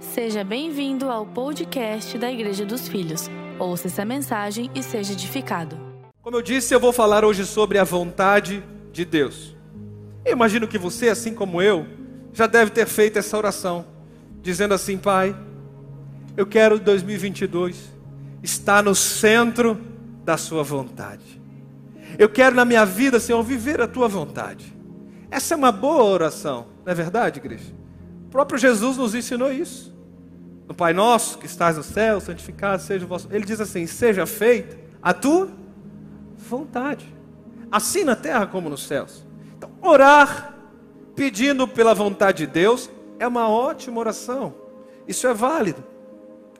Seja bem-vindo ao podcast da Igreja dos Filhos. Ouça essa mensagem e seja edificado. Como eu disse, eu vou falar hoje sobre a vontade de Deus. Eu imagino que você, assim como eu, já deve ter feito essa oração, dizendo assim: Pai, eu quero 2022 estar no centro da Sua vontade. Eu quero na minha vida, Senhor, viver a Tua vontade. Essa é uma boa oração, não é verdade, igreja? O próprio Jesus nos ensinou isso. No Pai Nosso, que estás no céu, santificado seja o vosso. Ele diz assim: Seja feita a tua vontade, assim na terra como nos céus. Então, orar pedindo pela vontade de Deus é uma ótima oração. Isso é válido.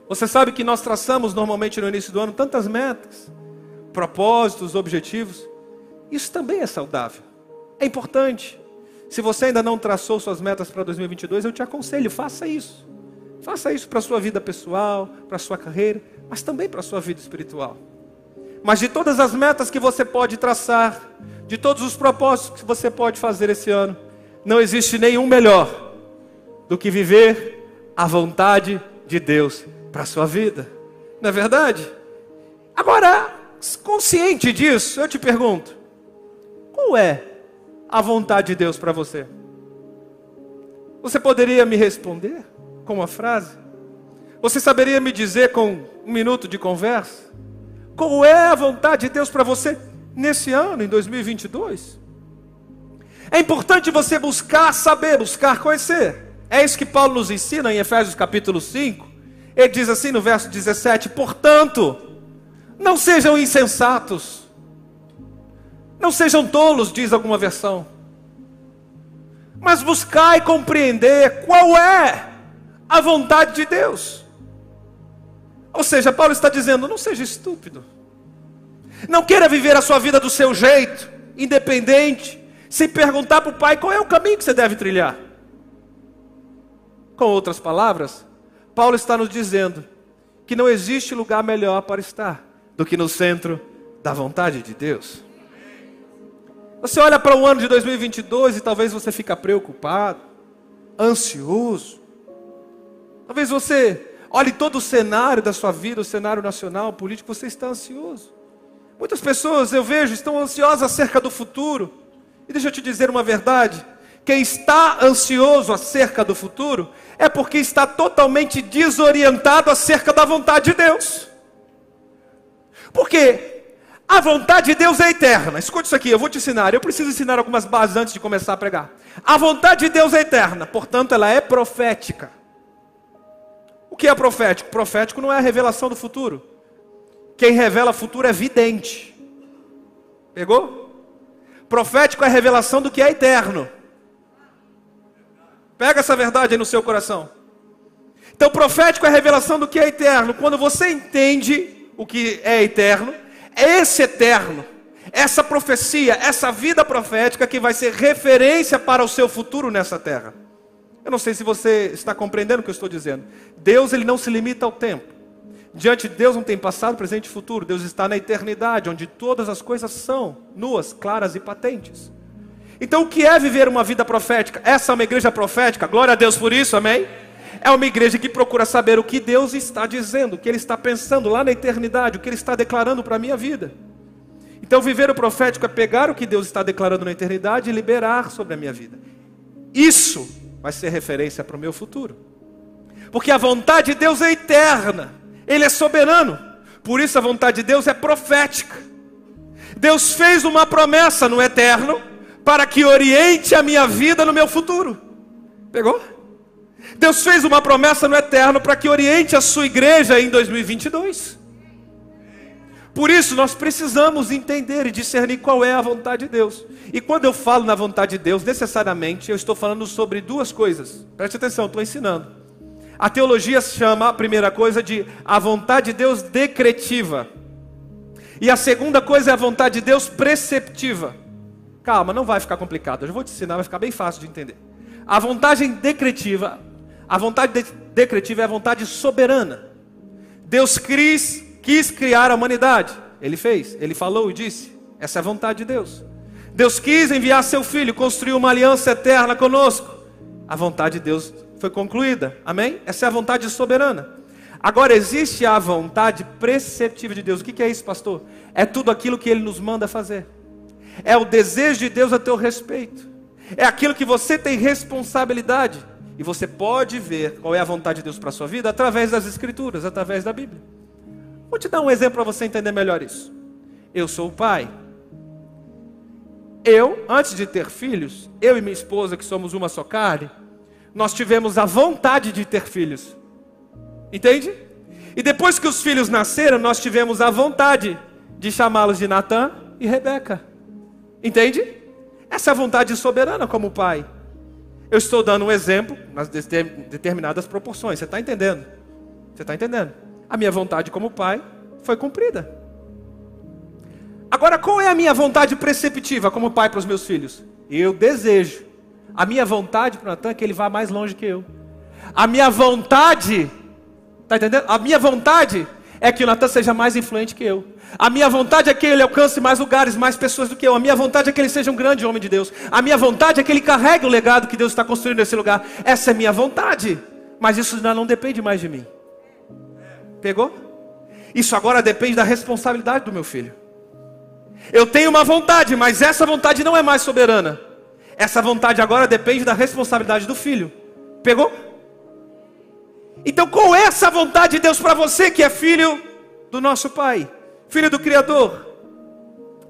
Você sabe que nós traçamos normalmente no início do ano tantas metas, propósitos, objetivos. Isso também é saudável. É importante. Se você ainda não traçou suas metas para 2022, eu te aconselho, faça isso. Faça isso para a sua vida pessoal, para a sua carreira, mas também para a sua vida espiritual. Mas de todas as metas que você pode traçar, de todos os propósitos que você pode fazer esse ano, não existe nenhum melhor do que viver a vontade de Deus para a sua vida. Não é verdade? Agora, consciente disso, eu te pergunto: qual é a vontade de Deus para você? Você poderia me responder? com uma frase? Você saberia me dizer com um minuto de conversa? Qual é a vontade de Deus para você nesse ano, em 2022? É importante você buscar saber, buscar conhecer. É isso que Paulo nos ensina em Efésios capítulo 5. Ele diz assim no verso 17: Portanto, não sejam insensatos, não sejam tolos, diz alguma versão, mas buscai compreender qual é a vontade de Deus. Ou seja, Paulo está dizendo: não seja estúpido. Não queira viver a sua vida do seu jeito, independente, sem perguntar para o pai qual é o caminho que você deve trilhar. Com outras palavras, Paulo está nos dizendo que não existe lugar melhor para estar do que no centro da vontade de Deus. Você olha para o ano de 2022 e talvez você fique preocupado, ansioso, Talvez você olhe todo o cenário da sua vida, o cenário nacional, político, você está ansioso. Muitas pessoas eu vejo estão ansiosas acerca do futuro. E deixa eu te dizer uma verdade: quem está ansioso acerca do futuro é porque está totalmente desorientado acerca da vontade de Deus. Porque a vontade de Deus é eterna. Escute isso aqui, eu vou te ensinar. Eu preciso ensinar algumas bases antes de começar a pregar. A vontade de Deus é eterna, portanto, ela é profética. O que é profético? Profético não é a revelação do futuro. Quem revela o futuro é vidente. Pegou? Profético é a revelação do que é eterno. Pega essa verdade aí no seu coração. Então, profético é a revelação do que é eterno. Quando você entende o que é eterno, é esse eterno, essa profecia, essa vida profética que vai ser referência para o seu futuro nessa terra. Eu não sei se você está compreendendo o que eu estou dizendo. Deus ele não se limita ao tempo. Diante de Deus não tem passado, presente e futuro. Deus está na eternidade, onde todas as coisas são nuas, claras e patentes. Então, o que é viver uma vida profética? Essa é uma igreja profética. Glória a Deus por isso, amém? É uma igreja que procura saber o que Deus está dizendo, o que Ele está pensando lá na eternidade, o que Ele está declarando para a minha vida. Então, viver o profético é pegar o que Deus está declarando na eternidade e liberar sobre a minha vida. Isso vai ser referência para o meu futuro. Porque a vontade de Deus é eterna, Ele é soberano, por isso a vontade de Deus é profética. Deus fez uma promessa no eterno para que oriente a minha vida no meu futuro. Pegou? Deus fez uma promessa no eterno para que oriente a sua igreja em 2022. Por isso nós precisamos entender e discernir qual é a vontade de Deus. E quando eu falo na vontade de Deus, necessariamente eu estou falando sobre duas coisas. Preste atenção, estou ensinando. A teologia chama a primeira coisa de a vontade de Deus decretiva. E a segunda coisa é a vontade de Deus preceptiva. Calma, não vai ficar complicado. Eu vou te ensinar, vai ficar bem fácil de entender. A vontade decretiva, a vontade de decretiva é a vontade soberana. Deus quis quis criar a humanidade. Ele fez, ele falou e disse: essa é a vontade de Deus. Deus quis enviar seu filho, construir uma aliança eterna conosco. A vontade de Deus foi concluída. Amém? Essa é a vontade soberana. Agora existe a vontade preceptiva de Deus. O que é isso, pastor? É tudo aquilo que Ele nos manda fazer. É o desejo de Deus a teu respeito. É aquilo que você tem responsabilidade. E você pode ver qual é a vontade de Deus para a sua vida através das Escrituras, através da Bíblia. Vou te dar um exemplo para você entender melhor isso. Eu sou o pai. Eu, antes de ter filhos, eu e minha esposa, que somos uma só carne, nós tivemos a vontade de ter filhos. Entende? E depois que os filhos nasceram, nós tivemos a vontade de chamá-los de Natã e Rebeca. Entende? Essa é a vontade soberana como pai. Eu estou dando um exemplo nas determinadas proporções. Você está entendendo? Você está entendendo? A minha vontade como pai foi cumprida. Agora, qual é a minha vontade preceptiva como pai para os meus filhos? Eu desejo. A minha vontade para o Natan é que ele vá mais longe que eu. A minha vontade Está entendendo? A minha vontade é que o Natan seja mais influente que eu. A minha vontade é que ele alcance mais lugares, mais pessoas do que eu. A minha vontade é que ele seja um grande homem de Deus. A minha vontade é que ele carregue o legado que Deus está construindo nesse lugar. Essa é minha vontade. Mas isso ainda não depende mais de mim. Pegou? Isso agora depende da responsabilidade do meu filho. Eu tenho uma vontade, mas essa vontade não é mais soberana. Essa vontade agora depende da responsabilidade do filho. Pegou? Então, qual é essa vontade de Deus para você que é filho do nosso Pai, filho do Criador?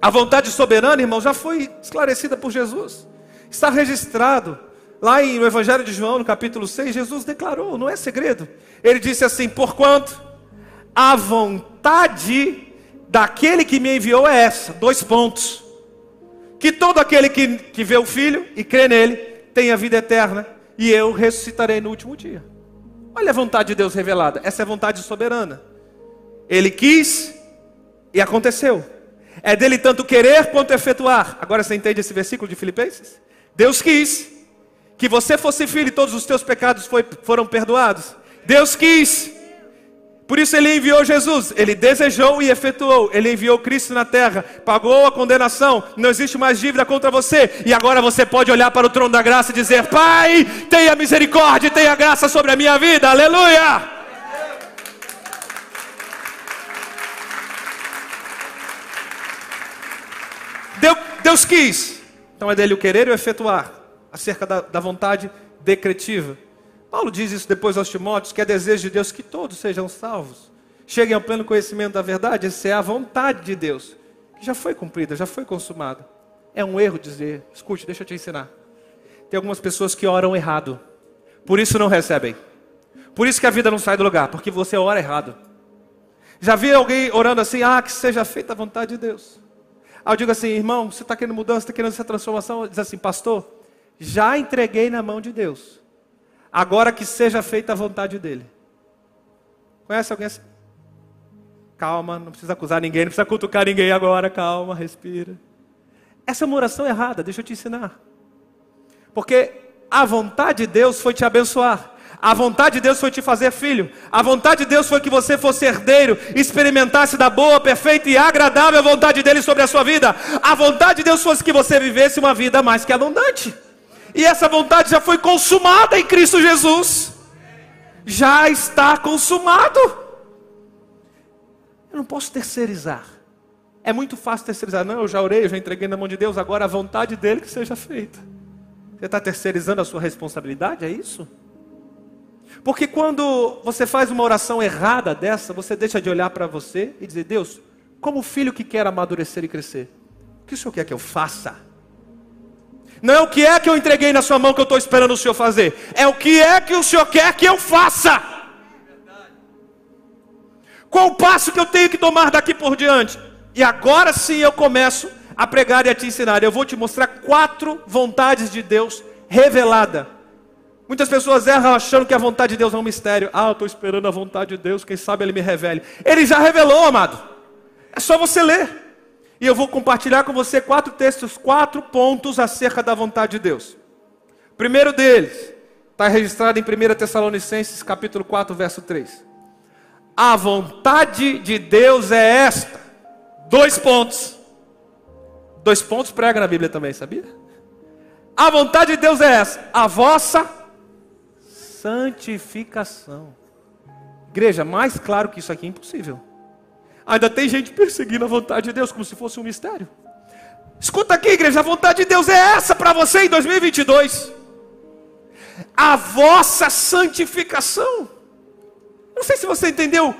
A vontade soberana, irmão, já foi esclarecida por Jesus. Está registrado lá no Evangelho de João, no capítulo 6, Jesus declarou, não é segredo. Ele disse assim: Porquanto a vontade daquele que me enviou é essa, dois pontos. Que todo aquele que, que vê o Filho e crê nele tenha vida eterna, e eu ressuscitarei no último dia. Olha a vontade de Deus revelada. Essa é a vontade soberana. Ele quis e aconteceu. É dele tanto querer quanto efetuar. Agora você entende esse versículo de Filipenses? Deus quis que você fosse filho e todos os teus pecados foi, foram perdoados. Deus quis por isso ele enviou Jesus, ele desejou e efetuou, ele enviou Cristo na terra, pagou a condenação, não existe mais dívida contra você, e agora você pode olhar para o trono da graça e dizer: Pai, tenha misericórdia, tenha graça sobre a minha vida, aleluia! Deus, Deus quis, então é dele o querer e o efetuar, acerca da, da vontade decretiva. Paulo diz isso depois aos Timóteos, que é desejo de Deus que todos sejam salvos. Cheguem ao pleno conhecimento da verdade, essa é a vontade de Deus, que já foi cumprida, já foi consumada. É um erro dizer, escute, deixa eu te ensinar. Tem algumas pessoas que oram errado, por isso não recebem. Por isso que a vida não sai do lugar, porque você ora errado. Já vi alguém orando assim, ah, que seja feita a vontade de Deus. Aí eu digo assim, irmão, você está querendo mudança, está querendo essa transformação? Diz assim, pastor, já entreguei na mão de Deus. Agora que seja feita a vontade dele. Conhece alguém assim? Calma, não precisa acusar ninguém, não precisa cutucar ninguém agora, calma, respira. Essa é uma oração errada, deixa eu te ensinar. Porque a vontade de Deus foi te abençoar. A vontade de Deus foi te fazer filho. A vontade de Deus foi que você fosse herdeiro, experimentasse da boa, perfeita e agradável vontade dele sobre a sua vida. A vontade de Deus fosse que você vivesse uma vida mais que abundante. E essa vontade já foi consumada em Cristo Jesus. Já está consumado. Eu não posso terceirizar. É muito fácil terceirizar. Não, eu já orei, eu já entreguei na mão de Deus, agora a vontade dele que seja feita. Você está terceirizando a sua responsabilidade, é isso? Porque quando você faz uma oração errada dessa, você deixa de olhar para você e dizer: Deus, como filho que quer amadurecer e crescer, o que o Senhor quer que eu faça? Não é o que é que eu entreguei na sua mão que eu estou esperando o Senhor fazer. É o que é que o Senhor quer que eu faça. Qual o passo que eu tenho que tomar daqui por diante? E agora sim eu começo a pregar e a te ensinar. Eu vou te mostrar quatro vontades de Deus revelada. Muitas pessoas erram achando que a vontade de Deus é um mistério. Ah, eu estou esperando a vontade de Deus, quem sabe Ele me revele. Ele já revelou, amado. É só você ler. E eu vou compartilhar com você quatro textos, quatro pontos acerca da vontade de Deus. primeiro deles está registrado em 1 Tessalonicenses capítulo 4, verso 3. A vontade de Deus é esta. Dois pontos. Dois pontos prega na Bíblia também, sabia? A vontade de Deus é essa: a vossa santificação. Igreja, mais claro que isso aqui é impossível. Ainda tem gente perseguindo a vontade de Deus como se fosse um mistério. Escuta aqui, igreja, a vontade de Deus é essa para você em 2022. A vossa santificação. Não sei se você entendeu.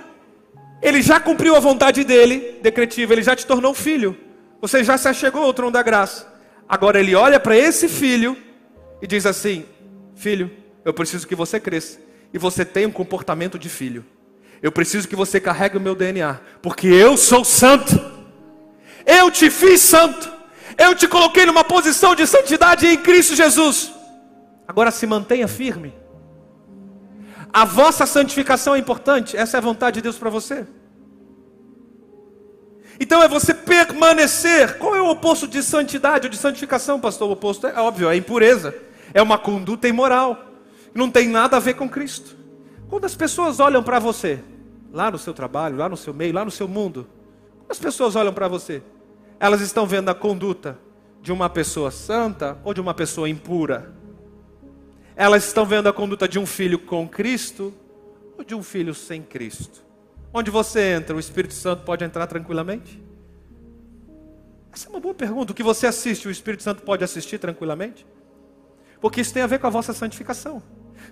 Ele já cumpriu a vontade dele, decretiva, ele já te tornou filho. Você já se achegou ao trono da graça. Agora ele olha para esse filho e diz assim: Filho, eu preciso que você cresça e você tenha um comportamento de filho. Eu preciso que você carregue o meu DNA, porque eu sou santo. Eu te fiz santo. Eu te coloquei numa posição de santidade em Cristo Jesus. Agora se mantenha firme. A vossa santificação é importante, essa é a vontade de Deus para você. Então é você permanecer. Qual é o oposto de santidade ou de santificação, pastor? O oposto é óbvio, é impureza. É uma conduta imoral. Não tem nada a ver com Cristo. Quando as pessoas olham para você, lá no seu trabalho, lá no seu meio, lá no seu mundo, quando as pessoas olham para você, elas estão vendo a conduta de uma pessoa santa ou de uma pessoa impura? Elas estão vendo a conduta de um filho com Cristo ou de um filho sem Cristo? Onde você entra, o Espírito Santo pode entrar tranquilamente? Essa é uma boa pergunta. O que você assiste, o Espírito Santo pode assistir tranquilamente? Porque isso tem a ver com a vossa santificação.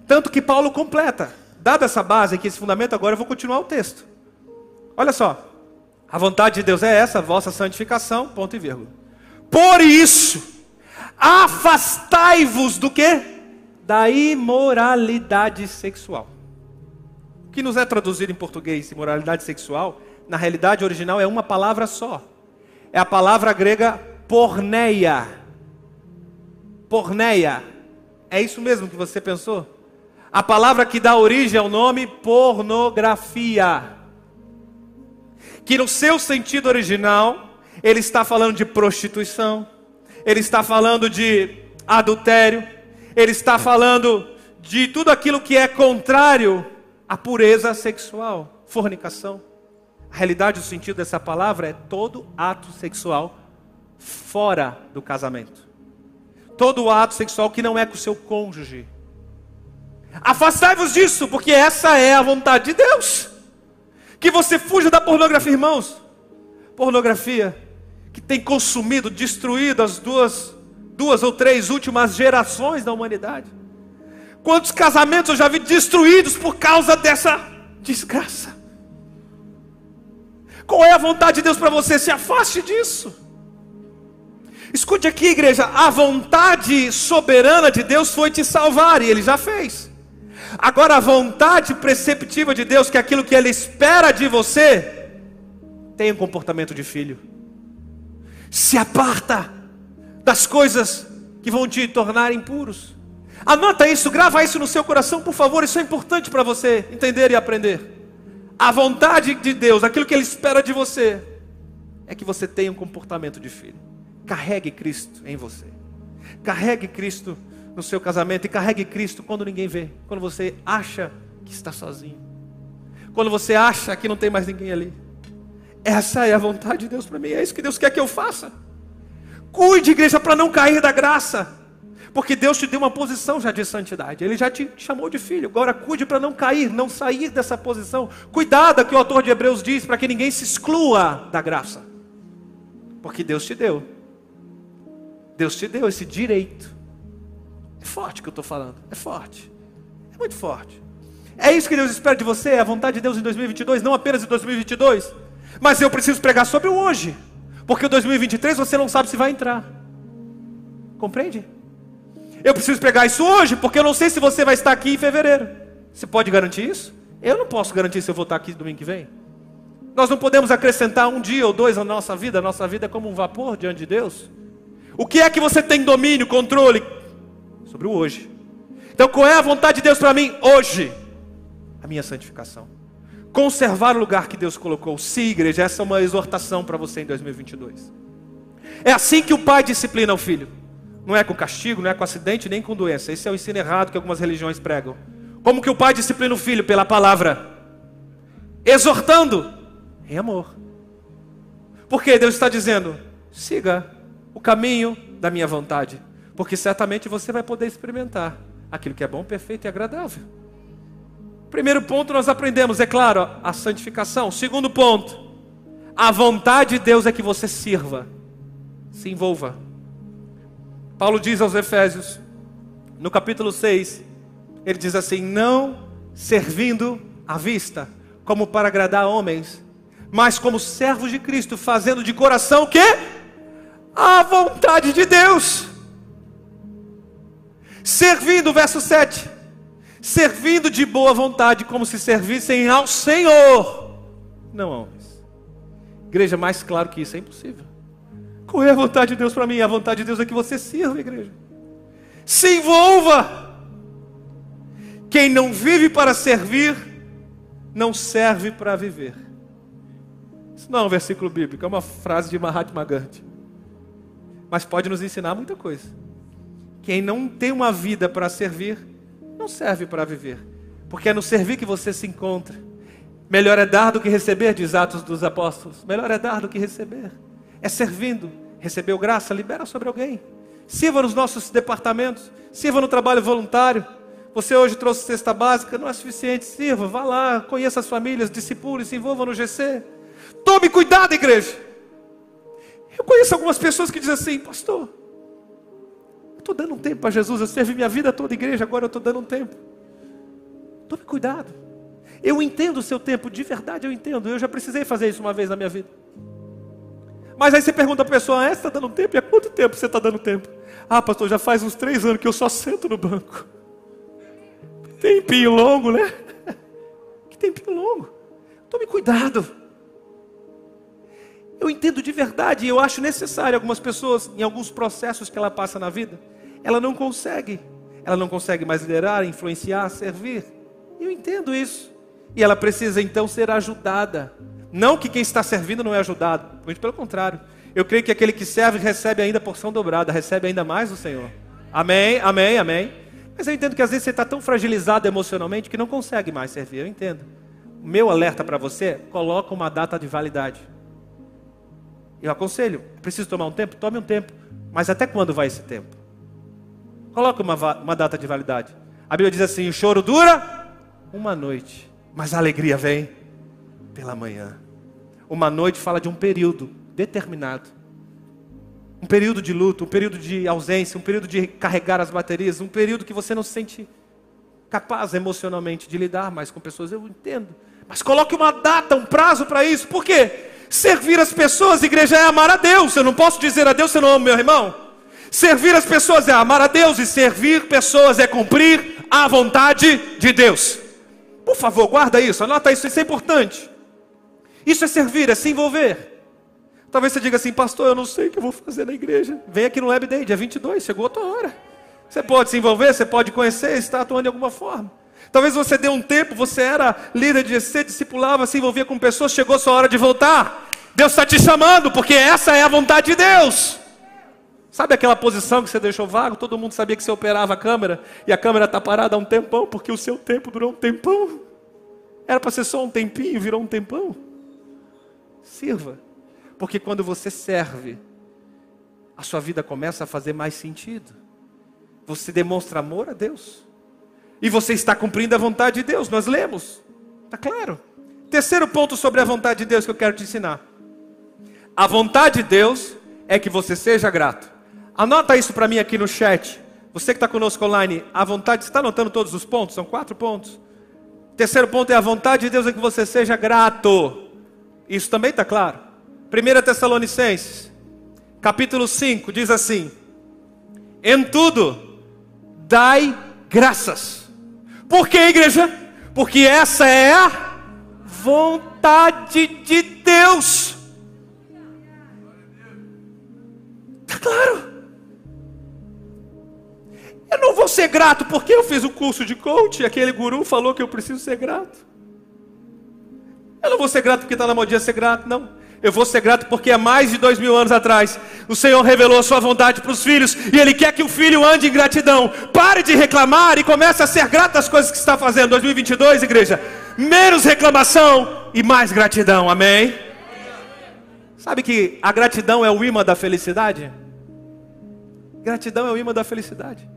Tanto que Paulo completa. Dada essa base aqui, esse fundamento, agora eu vou continuar o texto. Olha só. A vontade de Deus é essa, vossa santificação, ponto e vírgula. Por isso, afastai-vos do que? Da imoralidade sexual. O que nos é traduzido em português, imoralidade sexual, na realidade original é uma palavra só. É a palavra grega porneia. Porneia. É isso mesmo que você pensou? A palavra que dá origem ao nome pornografia que no seu sentido original, ele está falando de prostituição, ele está falando de adultério, ele está falando de tudo aquilo que é contrário à pureza sexual, fornicação. A realidade, o sentido dessa palavra é todo ato sexual fora do casamento. Todo ato sexual que não é com o seu cônjuge. Afastai-vos disso, porque essa é a vontade de Deus. Que você fuja da pornografia, irmãos. Pornografia que tem consumido, destruído as duas, duas ou três últimas gerações da humanidade. Quantos casamentos eu já vi destruídos por causa dessa desgraça? Qual é a vontade de Deus para você? Se afaste disso. Escute aqui, igreja: a vontade soberana de Deus foi te salvar, e Ele já fez. Agora, a vontade preceptiva de Deus, que é aquilo que Ele espera de você, tenha um comportamento de filho. Se aparta das coisas que vão te tornar impuros. Anota isso, grava isso no seu coração, por favor, isso é importante para você entender e aprender. A vontade de Deus, aquilo que Ele espera de você, é que você tenha um comportamento de filho. Carregue Cristo em você. Carregue Cristo no seu casamento e carregue Cristo quando ninguém vê, quando você acha que está sozinho, quando você acha que não tem mais ninguém ali. Essa é a vontade de Deus para mim, é isso que Deus quer que eu faça. Cuide, igreja, para não cair da graça, porque Deus te deu uma posição já de santidade, Ele já te chamou de filho. Agora, cuide para não cair, não sair dessa posição. Cuidado, que o autor de Hebreus diz, para que ninguém se exclua da graça, porque Deus te deu, Deus te deu esse direito é forte que eu estou falando. É forte. É muito forte. É isso que Deus espera de você, é a vontade de Deus em 2022, não apenas em 2022. Mas eu preciso pregar sobre o hoje. Porque em 2023 você não sabe se vai entrar. Compreende? Eu preciso pregar isso hoje, porque eu não sei se você vai estar aqui em fevereiro. Você pode garantir isso? Eu não posso garantir se eu vou estar aqui domingo que vem. Nós não podemos acrescentar um dia ou dois à nossa vida. A nossa vida é como um vapor diante de Deus. O que é que você tem domínio, controle? Sobre o hoje. Então, qual é a vontade de Deus para mim hoje? A minha santificação. Conservar o lugar que Deus colocou. Sim, igreja, essa é uma exortação para você em 2022. É assim que o pai disciplina o filho. Não é com castigo, não é com acidente, nem com doença. Esse é o ensino errado que algumas religiões pregam. Como que o pai disciplina o filho? Pela palavra. Exortando em amor. Porque Deus está dizendo: siga o caminho da minha vontade porque certamente você vai poder experimentar aquilo que é bom, perfeito e agradável. Primeiro ponto nós aprendemos, é claro, a santificação. Segundo ponto, a vontade de Deus é que você sirva, se envolva. Paulo diz aos Efésios, no capítulo 6, ele diz assim: Não servindo à vista, como para agradar homens, mas como servos de Cristo, fazendo de coração o quê? A vontade de Deus. Servindo, verso 7. Servindo de boa vontade, como se servissem ao Senhor, não homens. Igreja, mais claro que isso é impossível. Qual é a vontade de Deus para mim? A vontade de Deus é que você sirva, igreja. Se envolva. Quem não vive para servir, não serve para viver. Isso não é um versículo bíblico, é uma frase de Mahatma Gandhi. Mas pode nos ensinar muita coisa. Quem não tem uma vida para servir, não serve para viver. Porque é no servir que você se encontra. Melhor é dar do que receber, diz Atos dos Apóstolos. Melhor é dar do que receber. É servindo. Recebeu graça, libera sobre alguém. Sirva nos nossos departamentos, sirva no trabalho voluntário. Você hoje trouxe cesta básica, não é suficiente, sirva, vá lá, conheça as famílias, discipule, se envolva no GC. Tome cuidado, igreja. Eu conheço algumas pessoas que dizem assim, pastor, estou dando um tempo para Jesus, eu servi minha vida toda igreja, agora eu estou dando um tempo. Tome cuidado. Eu entendo o seu tempo, de verdade eu entendo. Eu já precisei fazer isso uma vez na minha vida. Mas aí você pergunta a pessoa, ah, você está dando tempo? E há quanto tempo você está dando tempo? Ah, pastor, já faz uns três anos que eu só sento no banco. Tempinho longo, né? Que tempinho longo. Tome cuidado. Eu entendo de verdade, eu acho necessário algumas pessoas, em alguns processos que ela passa na vida, ela não consegue. Ela não consegue mais liderar, influenciar, servir. Eu entendo isso. E ela precisa então ser ajudada. Não que quem está servindo não é ajudado, muito pelo contrário. Eu creio que aquele que serve recebe ainda porção dobrada, recebe ainda mais do Senhor. Amém, amém, amém. Mas eu entendo que às vezes você está tão fragilizado emocionalmente que não consegue mais servir. Eu entendo. Meu alerta para você: coloca uma data de validade. Eu aconselho, preciso tomar um tempo? Tome um tempo. Mas até quando vai esse tempo? Coloca uma, uma data de validade. A Bíblia diz assim: o choro dura uma noite, mas a alegria vem pela manhã. Uma noite fala de um período determinado. Um período de luto, um período de ausência, um período de carregar as baterias, um período que você não se sente capaz emocionalmente de lidar mais com pessoas. Eu entendo. Mas coloque uma data, um prazo para isso. Por quê? Servir as pessoas, igreja, é amar a Deus. Eu não posso dizer a Deus eu não amo meu irmão. Servir as pessoas é amar a Deus e servir pessoas é cumprir a vontade de Deus. Por favor, guarda isso, anota isso, isso é importante. Isso é servir, é se envolver. Talvez você diga assim, pastor, eu não sei o que eu vou fazer na igreja. Vem aqui no Web Day, dia 22, chegou a tua hora. Você pode se envolver, você pode conhecer, está atuando de alguma forma. Talvez você dê um tempo, você era líder de GC, discipulava, se envolvia com pessoas, chegou a sua hora de voltar. Deus está te chamando, porque essa é a vontade de Deus. Sabe aquela posição que você deixou vago? Todo mundo sabia que você operava a câmera e a câmera está parada há um tempão, porque o seu tempo durou um tempão. Era para ser só um tempinho, virou um tempão. Sirva. Porque quando você serve, a sua vida começa a fazer mais sentido. Você demonstra amor a Deus. E você está cumprindo a vontade de Deus. Nós lemos. Está claro. Terceiro ponto sobre a vontade de Deus que eu quero te ensinar. A vontade de Deus é que você seja grato. Anota isso para mim aqui no chat. Você que está conosco online, a vontade, você está anotando todos os pontos? São quatro pontos. Terceiro ponto é a vontade de Deus é que você seja grato. Isso também está claro. 1 Tessalonicenses, capítulo 5, diz assim: Em tudo, dai graças. Por que, igreja? Porque essa é a vontade de Deus. Está claro. Eu não vou ser grato porque eu fiz o um curso de coach e aquele guru falou que eu preciso ser grato. Eu não vou ser grato porque está na modinha ser grato, não. Eu vou ser grato porque há mais de dois mil anos atrás o Senhor revelou a sua vontade para os filhos e Ele quer que o filho ande em gratidão. Pare de reclamar e comece a ser grato às coisas que está fazendo. 2022, igreja, menos reclamação e mais gratidão. Amém? Sabe que a gratidão é o imã da felicidade? Gratidão é o imã da felicidade.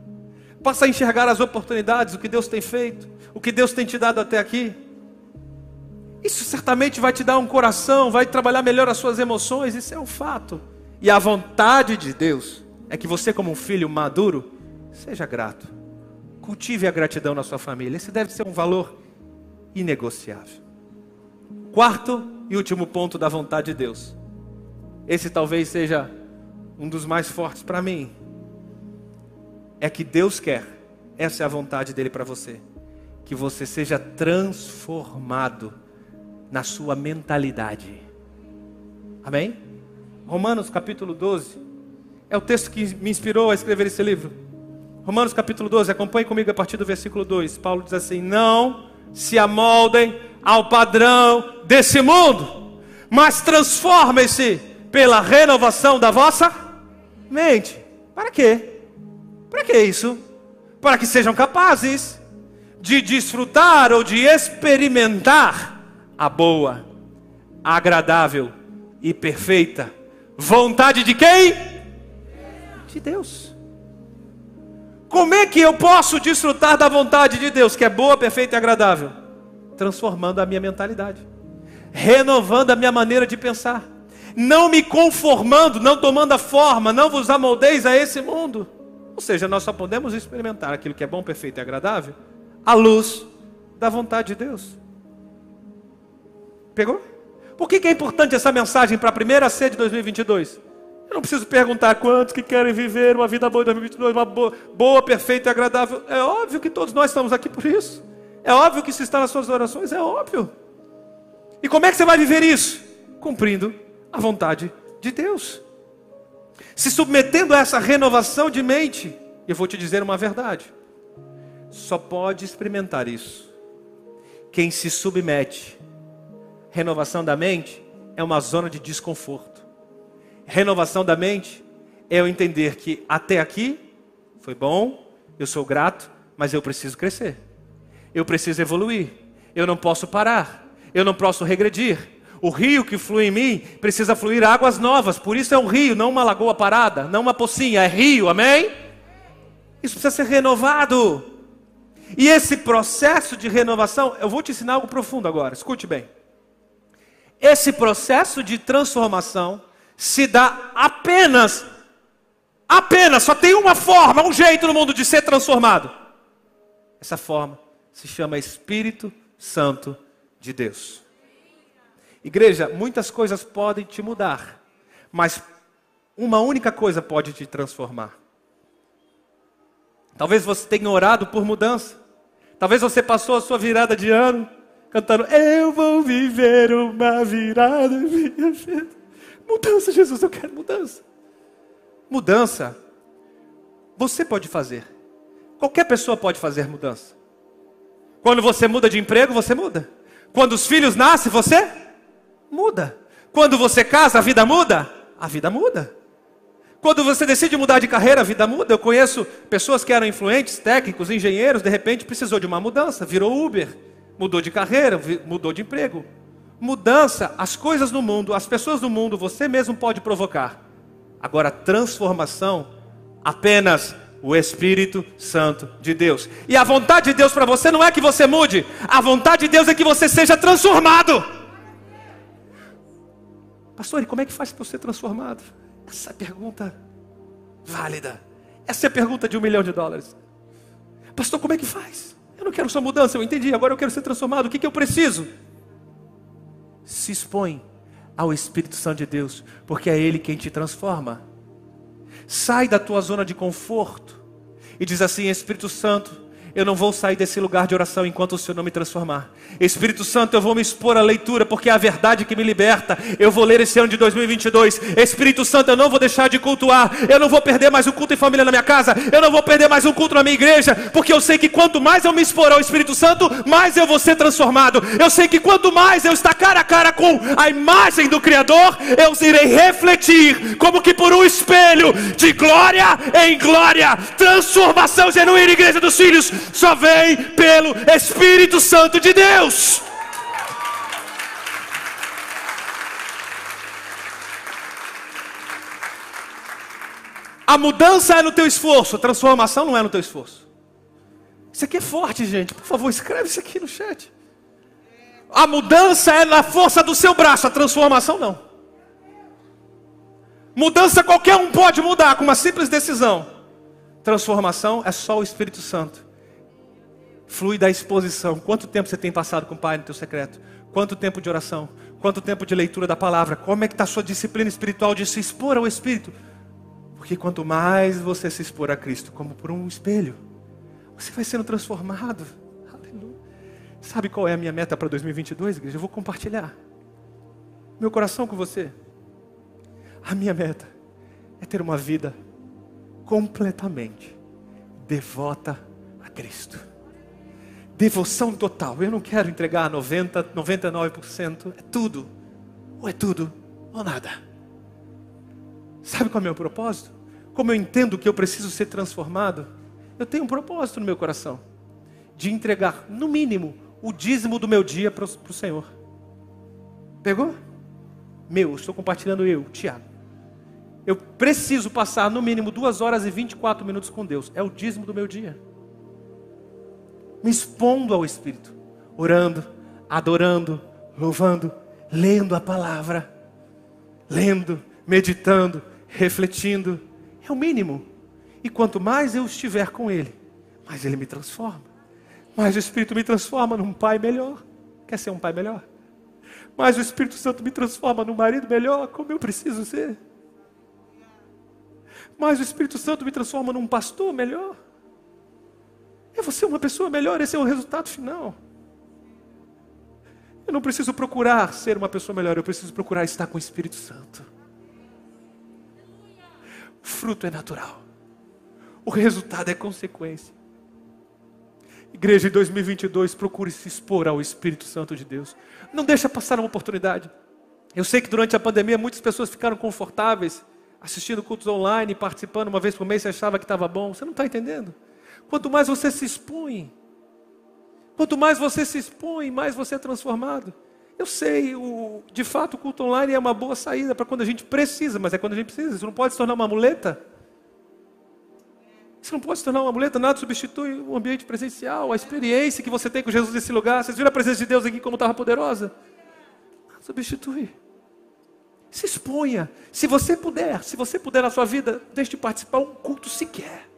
Passa a enxergar as oportunidades, o que Deus tem feito, o que Deus tem te dado até aqui. Isso certamente vai te dar um coração, vai trabalhar melhor as suas emoções, isso é um fato. E a vontade de Deus é que você, como um filho maduro, seja grato. Cultive a gratidão na sua família. Esse deve ser um valor inegociável. Quarto e último ponto da vontade de Deus. Esse talvez seja um dos mais fortes para mim. É que Deus quer, essa é a vontade dele para você, que você seja transformado na sua mentalidade. Amém? Romanos capítulo 12 é o texto que me inspirou a escrever esse livro. Romanos capítulo 12, acompanhe comigo a partir do versículo 2. Paulo diz assim: Não se amoldem ao padrão desse mundo, mas transformem-se pela renovação da vossa mente. Para quê? Para que isso? Para que sejam capazes de desfrutar ou de experimentar a boa, agradável e perfeita vontade de quem? De Deus. Como é que eu posso desfrutar da vontade de Deus, que é boa, perfeita e agradável? Transformando a minha mentalidade, renovando a minha maneira de pensar, não me conformando, não tomando a forma, não vos amoldeis a esse mundo. Ou seja, nós só podemos experimentar aquilo que é bom, perfeito e agradável à luz da vontade de Deus. Pegou? Por que, que é importante essa mensagem para a primeira C de 2022? Eu não preciso perguntar quantos que querem viver uma vida boa em 2022, uma boa, boa, perfeita e agradável. É óbvio que todos nós estamos aqui por isso. É óbvio que isso está nas suas orações, é óbvio. E como é que você vai viver isso? Cumprindo a vontade de Deus. Se submetendo a essa renovação de mente. Eu vou te dizer uma verdade. Só pode experimentar isso quem se submete Renovação da mente é uma zona de desconforto. Renovação da mente é eu entender que até aqui foi bom, eu sou grato, mas eu preciso crescer. Eu preciso evoluir. Eu não posso parar. Eu não posso regredir. O rio que flui em mim precisa fluir águas novas. Por isso é um rio, não uma lagoa parada, não uma pocinha, é rio, amém? Isso precisa ser renovado. E esse processo de renovação, eu vou te ensinar algo profundo agora, escute bem. Esse processo de transformação se dá apenas, apenas, só tem uma forma, um jeito no mundo de ser transformado. Essa forma se chama Espírito Santo de Deus. Igreja, muitas coisas podem te mudar, mas uma única coisa pode te transformar. Talvez você tenha orado por mudança. Talvez você passou a sua virada de ano cantando: Eu vou viver uma virada. Mudança, Jesus, eu quero mudança. Mudança, você pode fazer. Qualquer pessoa pode fazer mudança. Quando você muda de emprego, você muda. Quando os filhos nascem, você muda. Quando você casa, a vida muda? A vida muda. Quando você decide mudar de carreira, a vida muda. Eu conheço pessoas que eram influentes, técnicos, engenheiros, de repente precisou de uma mudança, virou Uber mudou de carreira, mudou de emprego. Mudança, as coisas no mundo, as pessoas no mundo, você mesmo pode provocar. Agora, transformação, apenas o Espírito Santo de Deus. E a vontade de Deus para você não é que você mude, a vontade de Deus é que você seja transformado. Pastor, e como é que faz para ser transformado? Essa pergunta válida. Essa é a pergunta de um milhão de dólares. Pastor, como é que faz? Eu não quero só mudança, eu entendi, agora eu quero ser transformado. O que, que eu preciso? Se expõe ao Espírito Santo de Deus, porque é Ele quem te transforma. Sai da tua zona de conforto e diz assim: Espírito Santo, eu não vou sair desse lugar de oração enquanto o Senhor não me transformar. Espírito Santo, eu vou me expor à leitura, porque é a verdade que me liberta. Eu vou ler esse ano de 2022. Espírito Santo, eu não vou deixar de cultuar. Eu não vou perder mais um culto em família na minha casa. Eu não vou perder mais um culto na minha igreja, porque eu sei que quanto mais eu me expor ao Espírito Santo, mais eu vou ser transformado. Eu sei que quanto mais eu estar cara a cara com a imagem do Criador, eu irei refletir, como que por um espelho, de glória em glória. Transformação genuína, igreja dos filhos só vem pelo Espírito Santo de Deus. A mudança é no teu esforço, a transformação não é no teu esforço. Isso aqui é forte, gente. Por favor, escreve isso aqui no chat. A mudança é na força do seu braço, a transformação não. Mudança qualquer um pode mudar com uma simples decisão. Transformação é só o Espírito Santo. Flui da exposição. Quanto tempo você tem passado com o Pai no teu secreto? Quanto tempo de oração? Quanto tempo de leitura da palavra? Como é que está a sua disciplina espiritual de se expor ao Espírito? Porque quanto mais você se expor a Cristo, como por um espelho, você vai sendo transformado. Aleluia. Sabe qual é a minha meta para 2022, igreja? Eu vou compartilhar. Meu coração com você. A minha meta é ter uma vida completamente devota a Cristo. Devoção total. Eu não quero entregar 90, 99%. É tudo. Ou é tudo ou nada. Sabe qual é o meu propósito? Como eu entendo que eu preciso ser transformado? Eu tenho um propósito no meu coração: de entregar, no mínimo, o dízimo do meu dia para o Senhor. Pegou? Meu, estou compartilhando eu, Tiago. Eu preciso passar no mínimo duas horas e 24 minutos com Deus. É o dízimo do meu dia. Me expondo ao Espírito, orando, adorando, louvando, lendo a palavra, lendo, meditando, refletindo. É o mínimo. E quanto mais eu estiver com Ele, mais Ele me transforma. Mais o Espírito me transforma num pai melhor. Quer ser um pai melhor? Mais o Espírito Santo me transforma num marido melhor, como eu preciso ser. Mais o Espírito Santo me transforma num pastor melhor. É você uma pessoa melhor, esse é o resultado final. Eu não preciso procurar ser uma pessoa melhor, eu preciso procurar estar com o Espírito Santo. O fruto é natural. O resultado é consequência. Igreja em 2022, procure se expor ao Espírito Santo de Deus. Não deixa passar uma oportunidade. Eu sei que durante a pandemia muitas pessoas ficaram confortáveis assistindo cultos online, participando uma vez por mês, você achava que estava bom. Você não está entendendo. Quanto mais você se expõe, quanto mais você se expõe, mais você é transformado. Eu sei, o, de fato, o culto online é uma boa saída para quando a gente precisa, mas é quando a gente precisa. Isso não pode se tornar uma muleta. Isso não pode se tornar uma muleta, nada substitui o ambiente presencial, a experiência que você tem com Jesus nesse lugar. Vocês viram a presença de Deus aqui como estava poderosa? Nada substitui. Se exponha. Se você puder, se você puder na sua vida, deixe de participar um culto sequer.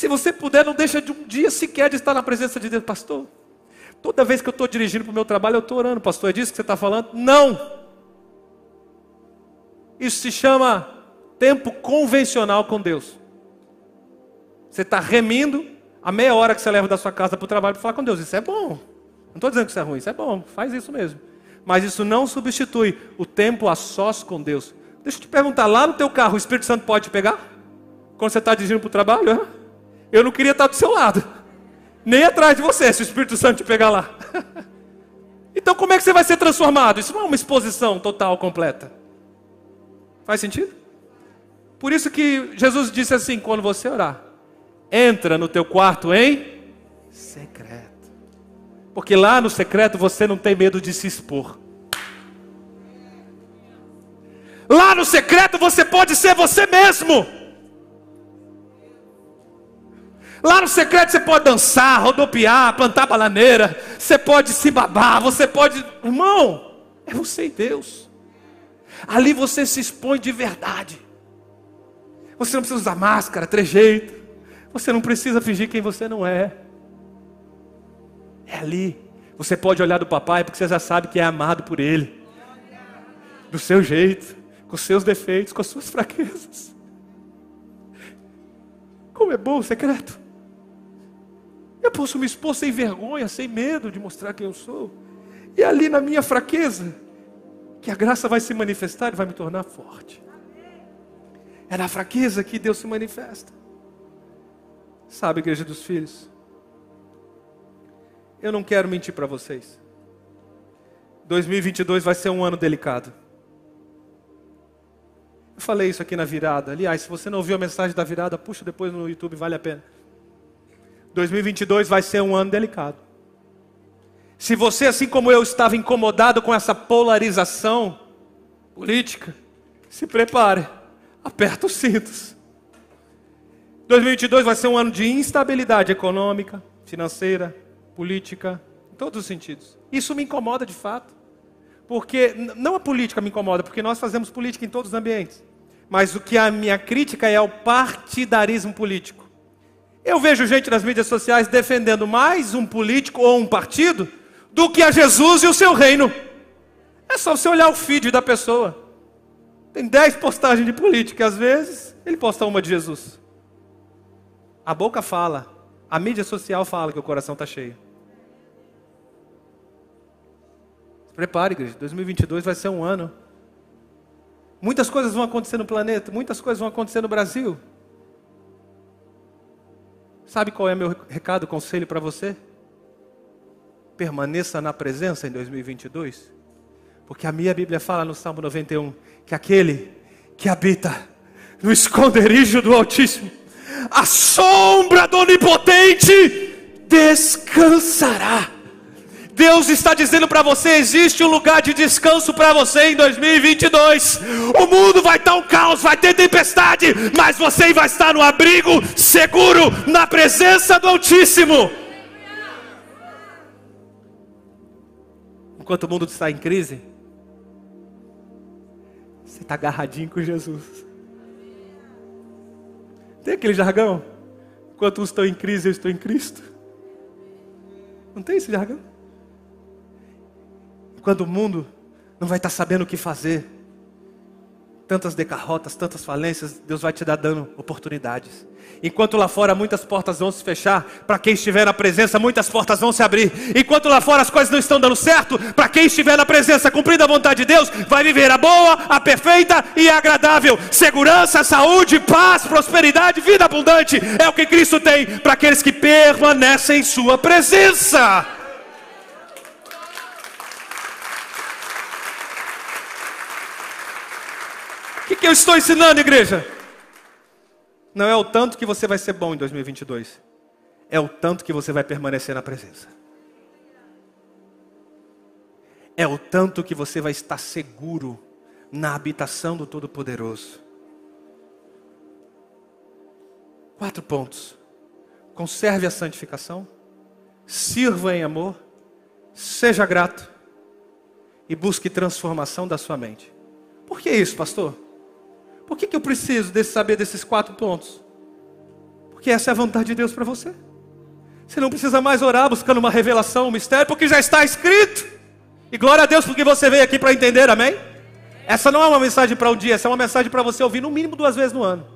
Se você puder, não deixa de um dia sequer de estar na presença de Deus, pastor. Toda vez que eu estou dirigindo para o meu trabalho, eu estou orando, pastor. É disso que você está falando? Não. Isso se chama tempo convencional com Deus. Você está remindo a meia hora que você leva da sua casa para o trabalho para falar com Deus. Isso é bom. Não estou dizendo que isso é ruim, isso é bom, faz isso mesmo. Mas isso não substitui o tempo a sós com Deus. Deixa eu te perguntar, lá no teu carro, o Espírito Santo pode te pegar? Quando você está dirigindo para o trabalho? Hein? Eu não queria estar do seu lado, nem atrás de você, se o Espírito Santo te pegar lá. então, como é que você vai ser transformado? Isso não é uma exposição total, completa. Faz sentido? Por isso que Jesus disse assim: quando você orar, entra no teu quarto em secreto. Porque lá no secreto você não tem medo de se expor. Lá no secreto você pode ser você mesmo. Lá no secreto você pode dançar, rodopiar, plantar bananeira, você pode se babar, você pode. Irmão, é você e Deus. Ali você se expõe de verdade. Você não precisa usar máscara, trejeito. Você não precisa fingir quem você não é. É ali. Você pode olhar do papai porque você já sabe que é amado por ele. Do seu jeito, com seus defeitos, com as suas fraquezas. Como é bom o secreto. Eu posso me expor sem vergonha, sem medo de mostrar quem eu sou. E ali na minha fraqueza, que a graça vai se manifestar e vai me tornar forte. É na fraqueza que Deus se manifesta. Sabe, igreja dos filhos? Eu não quero mentir para vocês. 2022 vai ser um ano delicado. Eu falei isso aqui na virada. Aliás, se você não ouviu a mensagem da virada, puxa depois no YouTube, vale a pena. 2022 vai ser um ano delicado. Se você, assim como eu, estava incomodado com essa polarização política, se prepare, aperta os cintos. 2022 vai ser um ano de instabilidade econômica, financeira, política, em todos os sentidos. Isso me incomoda de fato. Porque não a política me incomoda, porque nós fazemos política em todos os ambientes. Mas o que a minha crítica é ao partidarismo político. Eu vejo gente nas mídias sociais defendendo mais um político ou um partido do que a Jesus e o seu reino. É só você olhar o feed da pessoa. Tem dez postagens de política, às vezes ele posta uma de Jesus. A boca fala, a mídia social fala que o coração está cheio. Se prepare, igreja. 2022 vai ser um ano. Muitas coisas vão acontecer no planeta, muitas coisas vão acontecer no Brasil. Sabe qual é meu recado, conselho para você? Permaneça na presença em 2022. Porque a minha Bíblia fala no Salmo 91 que aquele que habita no esconderijo do Altíssimo, a sombra do Onipotente descansará. Deus está dizendo para você: existe um lugar de descanso para você em 2022. O mundo vai estar um caos, vai ter tempestade, mas você vai estar no abrigo seguro, na presença do Altíssimo. Enquanto o mundo está em crise, você está agarradinho com Jesus. Tem aquele jargão? Enquanto uns estão em crise, eu estou em Cristo. Não tem esse jargão? Quando o mundo não vai estar sabendo o que fazer, tantas decarrotas, tantas falências, Deus vai te dar dando oportunidades. Enquanto lá fora muitas portas vão se fechar, para quem estiver na presença, muitas portas vão se abrir. Enquanto lá fora as coisas não estão dando certo, para quem estiver na presença, cumprindo a vontade de Deus, vai viver a boa, a perfeita e a agradável. Segurança, saúde, paz, prosperidade, vida abundante. É o que Cristo tem para aqueles que permanecem em Sua presença. Que, eu estou ensinando, igreja? Não é o tanto que você vai ser bom em 2022, é o tanto que você vai permanecer na presença. É o tanto que você vai estar seguro na habitação do Todo-Poderoso. Quatro pontos. Conserve a santificação, sirva em amor, seja grato e busque transformação da sua mente. Por que isso, pastor? Por que, que eu preciso desse, saber desses quatro pontos? Porque essa é a vontade de Deus para você. Você não precisa mais orar buscando uma revelação, um mistério, porque já está escrito. E glória a Deus porque você veio aqui para entender, amém? Essa não é uma mensagem para um dia, essa é uma mensagem para você ouvir no mínimo duas vezes no ano.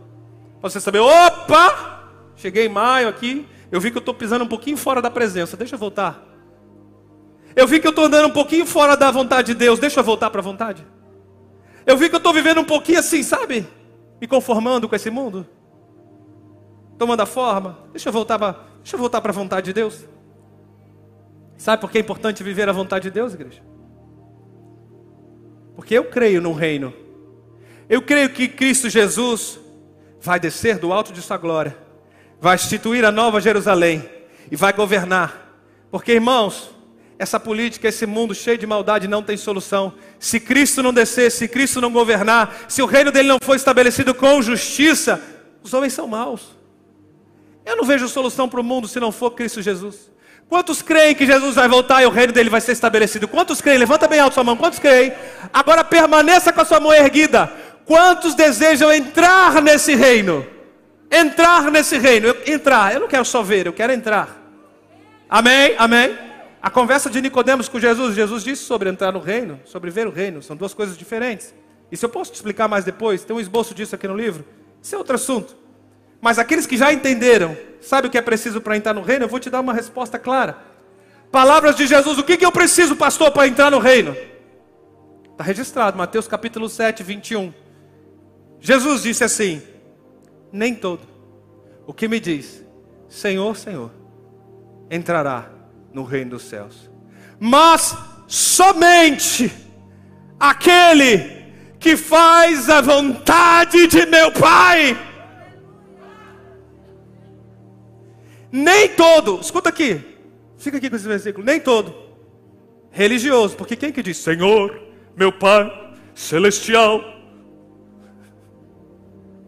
Para você saber, opa, cheguei em maio aqui, eu vi que eu estou pisando um pouquinho fora da presença, deixa eu voltar. Eu vi que eu estou andando um pouquinho fora da vontade de Deus, deixa eu voltar para a vontade. Eu vi que eu estou vivendo um pouquinho assim, sabe? Me conformando com esse mundo. Tomando a forma. Deixa eu voltar para, deixa eu voltar para a vontade de Deus. Sabe por que é importante viver a vontade de Deus, igreja? Porque eu creio no reino. Eu creio que Cristo Jesus vai descer do alto de sua glória, vai instituir a nova Jerusalém e vai governar. Porque, irmãos, essa política, esse mundo cheio de maldade não tem solução. Se Cristo não descer, se Cristo não governar, se o reino dele não for estabelecido com justiça, os homens são maus. Eu não vejo solução para o mundo se não for Cristo Jesus. Quantos creem que Jesus vai voltar e o reino dele vai ser estabelecido? Quantos creem? Levanta bem alto sua mão. Quantos creem? Agora permaneça com a sua mão erguida. Quantos desejam entrar nesse reino? Entrar nesse reino. Entrar. Eu não quero só ver, eu quero entrar. Amém? Amém? A conversa de Nicodemos com Jesus, Jesus disse sobre entrar no reino, sobre ver o reino, são duas coisas diferentes. Isso eu posso te explicar mais depois, tem um esboço disso aqui no livro. Isso é outro assunto. Mas aqueles que já entenderam, sabe o que é preciso para entrar no reino? Eu vou te dar uma resposta clara. Palavras de Jesus, o que, que eu preciso, pastor, para entrar no reino? Está registrado, Mateus capítulo 7, 21. Jesus disse assim: Nem todo o que me diz, Senhor, Senhor, entrará no reino dos céus. Mas somente aquele que faz a vontade de meu Pai. Nem todo, escuta aqui, fica aqui com esse versículo, nem todo religioso, porque quem que diz Senhor, meu Pai celestial?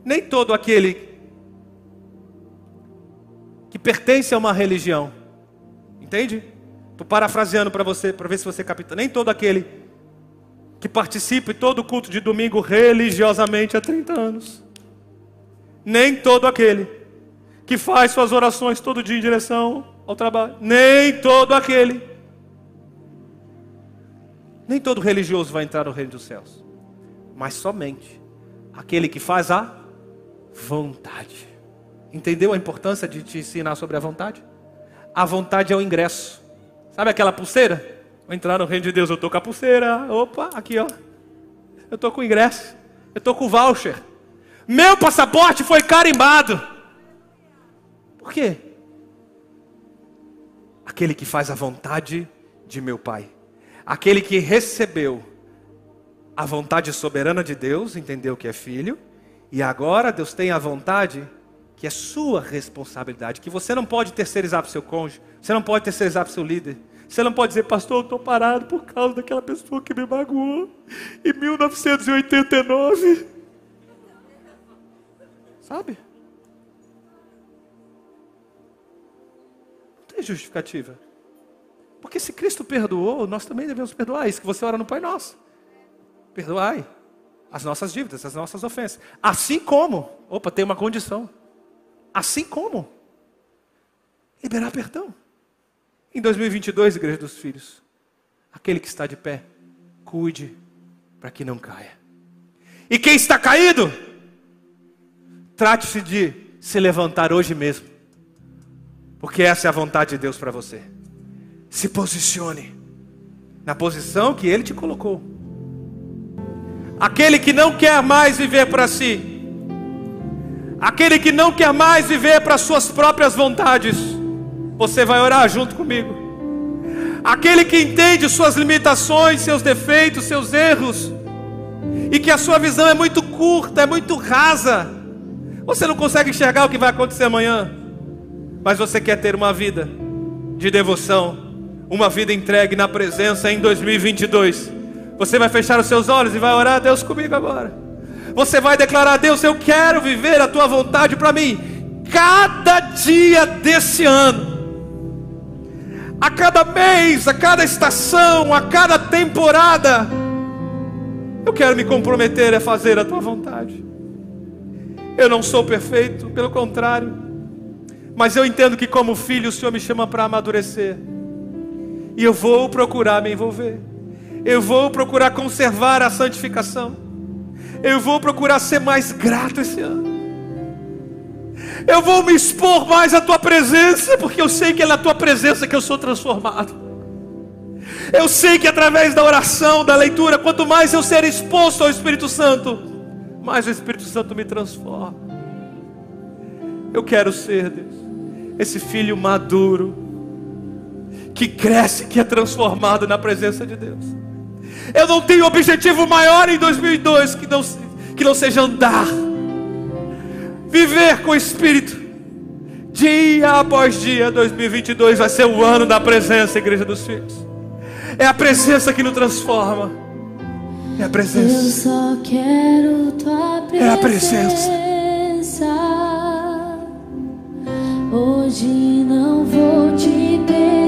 Nem todo aquele que pertence a uma religião Entende? Estou parafraseando para você, para ver se você capta. Nem todo aquele que participa em todo o culto de domingo religiosamente há 30 anos. Nem todo aquele que faz suas orações todo dia em direção ao trabalho. Nem todo aquele. Nem todo religioso vai entrar no reino dos céus. Mas somente aquele que faz a vontade. Entendeu a importância de te ensinar sobre a vontade? A vontade é o ingresso. Sabe aquela pulseira? Vou entrar no reino de Deus, eu estou com a pulseira. Opa, aqui ó. Eu estou com o ingresso. Eu estou com o voucher. Meu passaporte foi carimbado. Por quê? Aquele que faz a vontade de meu Pai. Aquele que recebeu a vontade soberana de Deus, entendeu que é filho. E agora Deus tem a vontade que é sua responsabilidade, que você não pode terceirizar para o seu cônjuge, você não pode terceirizar para o seu líder. Você não pode dizer, pastor, eu estou parado por causa daquela pessoa que me magoou em 1989. Sabe? Não tem justificativa. Porque se Cristo perdoou, nós também devemos perdoar. Isso que você ora no Pai Nosso. Perdoai as nossas dívidas, as nossas ofensas. Assim como, opa, tem uma condição. Assim como liberar perdão. Em 2022, Igreja dos Filhos, aquele que está de pé, cuide para que não caia. E quem está caído, trate-se de se levantar hoje mesmo, porque essa é a vontade de Deus para você. Se posicione na posição que Ele te colocou. Aquele que não quer mais viver para si, aquele que não quer mais viver para suas próprias vontades, você vai orar junto comigo. Aquele que entende suas limitações, seus defeitos, seus erros, e que a sua visão é muito curta, é muito rasa. Você não consegue enxergar o que vai acontecer amanhã, mas você quer ter uma vida de devoção, uma vida entregue na presença em 2022. Você vai fechar os seus olhos e vai orar a Deus comigo agora. Você vai declarar Deus: Eu quero viver a tua vontade para mim, cada dia desse ano a cada mês, a cada estação, a cada temporada. Eu quero me comprometer a fazer a tua vontade. Eu não sou perfeito, pelo contrário. Mas eu entendo que, como filho, o Senhor me chama para amadurecer. E eu vou procurar me envolver. Eu vou procurar conservar a santificação. Eu vou procurar ser mais grato esse ano. Eu vou me expor mais à tua presença, porque eu sei que é na tua presença que eu sou transformado. Eu sei que através da oração, da leitura, quanto mais eu ser exposto ao Espírito Santo, mais o Espírito Santo me transforma. Eu quero ser, Deus, esse filho maduro, que cresce, que é transformado na presença de Deus. Eu não tenho objetivo maior em 2002 que não, que não seja andar viver com o Espírito. Dia após dia, 2022 vai ser o ano da presença, Igreja dos Filhos. É a presença que nos transforma. É a presença. Eu só quero tua presença. É a presença. Hoje não vou te pedir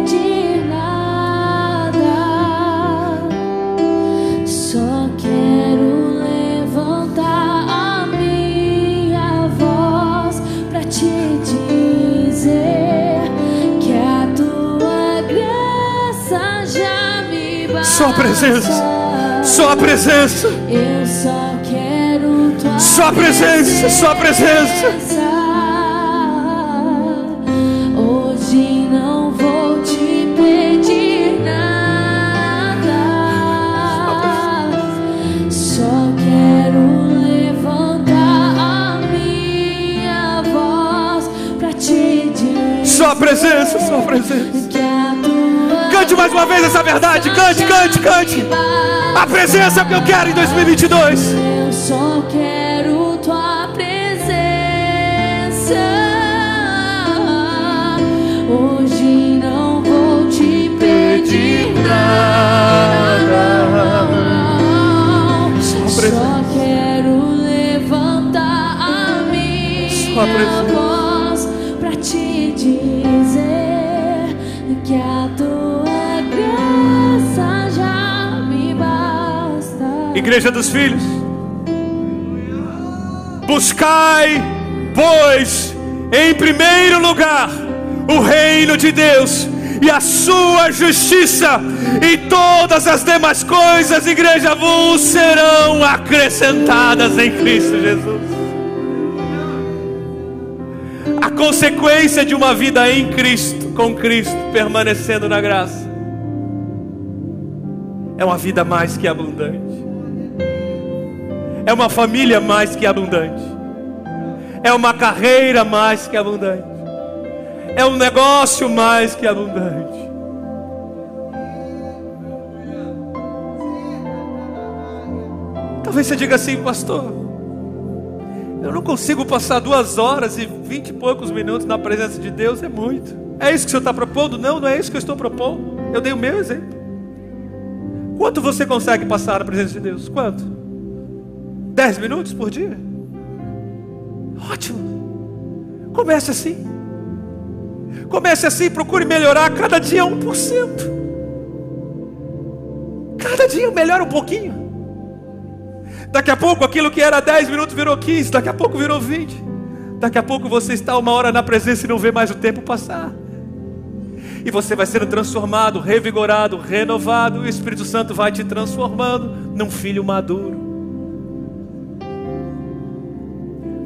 Só a presença. Só a presença. Eu só quero tua Só a presença, só a presença. Hoje não vou te pedir nada. Só quero levantar a minha voz pra te dizer Só a presença, só a presença. Tua Cante mais uma vez essa verdade. Cante, cante, cante. A presença é que eu quero em 2022. Eu só quero tua presença. Hoje não vou te pedir nada. Só quero levantar a minha voz pra te dizer que a Igreja dos Filhos. Buscai, pois, em primeiro lugar, o reino de Deus e a sua justiça, e todas as demais coisas, igreja, vos serão acrescentadas em Cristo Jesus. A consequência de uma vida em Cristo, com Cristo, permanecendo na graça, é uma vida mais que abundante, é uma família mais que abundante, é uma carreira mais que abundante é um negócio mais que abundante. Talvez você diga assim, pastor. Eu não consigo passar duas horas e vinte e poucos minutos na presença de Deus, é muito. É isso que o senhor está propondo? Não, não é isso que eu estou propondo. Eu dei o meu exemplo. Quanto você consegue passar na presença de Deus? Quanto? Dez minutos por dia? Ótimo. Comece assim. Comece assim, procure melhorar cada dia 1%. Cada dia melhora um pouquinho. Daqui a pouco aquilo que era 10 minutos virou 15, daqui a pouco virou 20. Daqui a pouco você está uma hora na presença e não vê mais o tempo passar. E você vai sendo transformado, revigorado, renovado, e o Espírito Santo vai te transformando num filho maduro.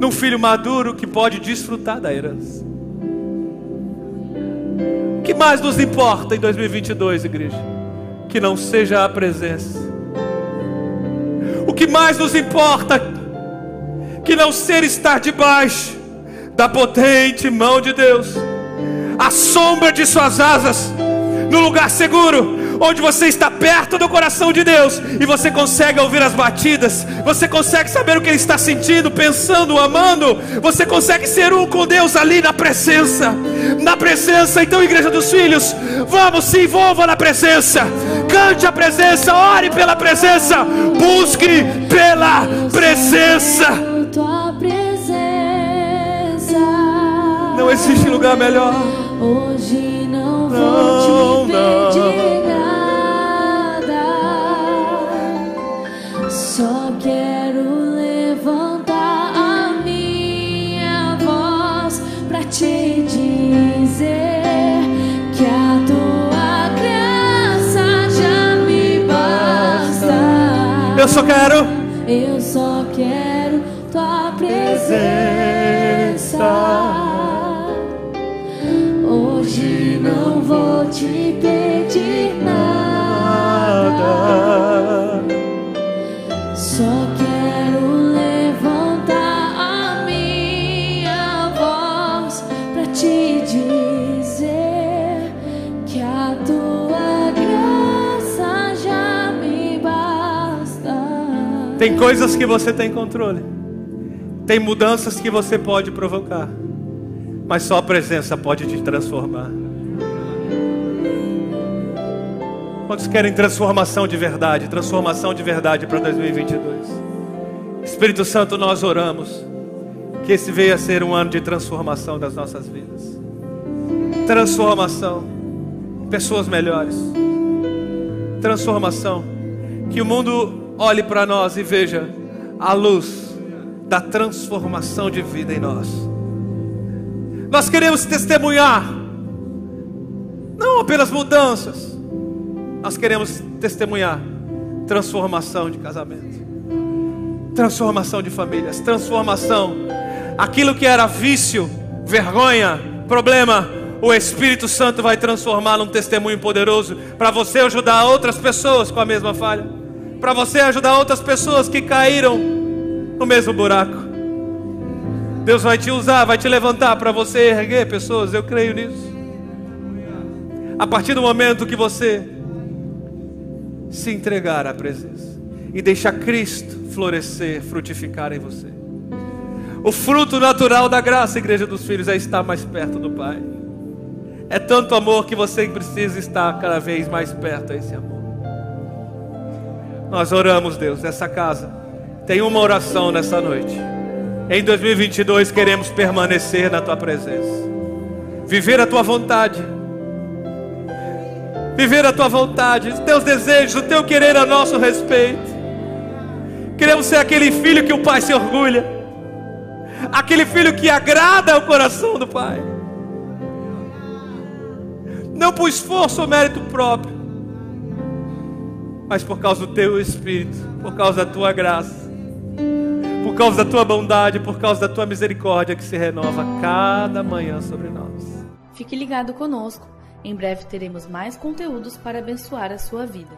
Num filho maduro que pode desfrutar da herança que mais nos importa em 2022, igreja? Que não seja a presença. O que mais nos importa que não ser estar debaixo da potente mão de Deus, a sombra de suas asas, no lugar seguro, onde você está perto do coração de Deus e você consegue ouvir as batidas, você consegue saber o que Ele está sentindo, pensando, amando, você consegue ser um com Deus ali na presença, na presença. Então, Igreja dos Filhos, vamos se envolva na presença, cante a presença, ore pela presença, busque pela presença. Não existe lugar melhor. Hoje não vou te pedir. Eu só quero. Eu só quero tua presença. Hoje não vou te pedir nada. Tem coisas que você tem controle. Tem mudanças que você pode provocar. Mas só a presença pode te transformar. Quantos querem transformação de verdade? Transformação de verdade para 2022. Espírito Santo, nós oramos. Que esse venha a ser um ano de transformação das nossas vidas. Transformação. Pessoas melhores. Transformação. Que o mundo olhe para nós e veja a luz da transformação de vida em nós. Nós queremos testemunhar, não apenas mudanças, nós queremos testemunhar transformação de casamento, transformação de famílias, transformação. Aquilo que era vício, vergonha, problema, o Espírito Santo vai transformar num testemunho poderoso para você ajudar outras pessoas com a mesma falha, para você ajudar outras pessoas que caíram no mesmo buraco. Deus vai te usar, vai te levantar para você erguer pessoas, eu creio nisso. A partir do momento que você se entregar à presença e deixar Cristo florescer, frutificar em você. O fruto natural da graça, igreja dos filhos, é estar mais perto do Pai. É tanto amor que você precisa estar cada vez mais perto a esse amor. Nós oramos, Deus, nessa casa. Tem uma oração nessa noite. Em 2022 queremos permanecer na tua presença. Viver a tua vontade. Viver a tua vontade, os teus desejos, o teu querer a nosso respeito. Queremos ser aquele filho que o pai se orgulha. Aquele filho que agrada o coração do pai. Não por esforço ou mérito próprio, mas por causa do teu espírito, por causa da tua graça, por causa da tua bondade, por causa da tua misericórdia que se renova cada manhã sobre nós. Fique ligado conosco. Em breve teremos mais conteúdos para abençoar a sua vida.